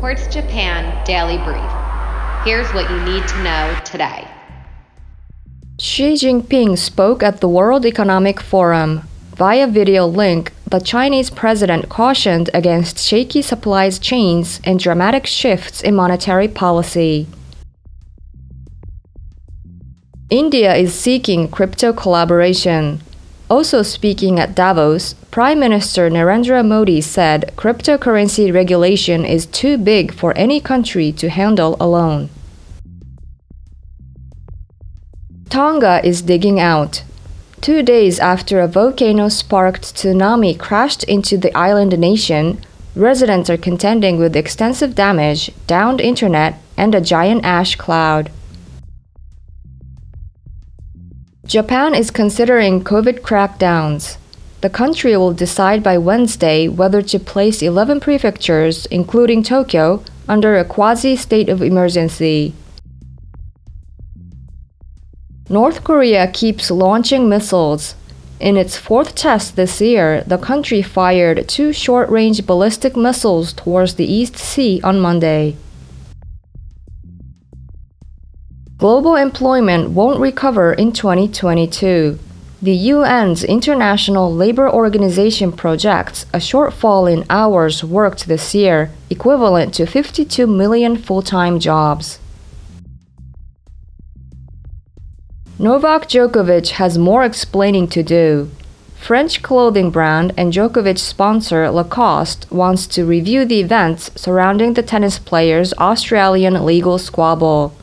Quartz Japan Daily Brief. Here's what you need to know today. Xi Jinping spoke at the World Economic Forum. Via video link, the Chinese president cautioned against shaky supply chains and dramatic shifts in monetary policy. India is seeking crypto collaboration. Also speaking at Davos, Prime Minister Narendra Modi said cryptocurrency regulation is too big for any country to handle alone. Tonga is digging out. Two days after a volcano sparked tsunami crashed into the island nation, residents are contending with extensive damage, downed internet, and a giant ash cloud. Japan is considering COVID crackdowns. The country will decide by Wednesday whether to place 11 prefectures, including Tokyo, under a quasi state of emergency. North Korea keeps launching missiles. In its fourth test this year, the country fired two short range ballistic missiles towards the East Sea on Monday. Global employment won't recover in 2022. The UN's International Labor Organization projects a shortfall in hours worked this year, equivalent to 52 million full time jobs. Novak Djokovic has more explaining to do. French clothing brand and Djokovic sponsor Lacoste wants to review the events surrounding the tennis player's Australian legal squabble.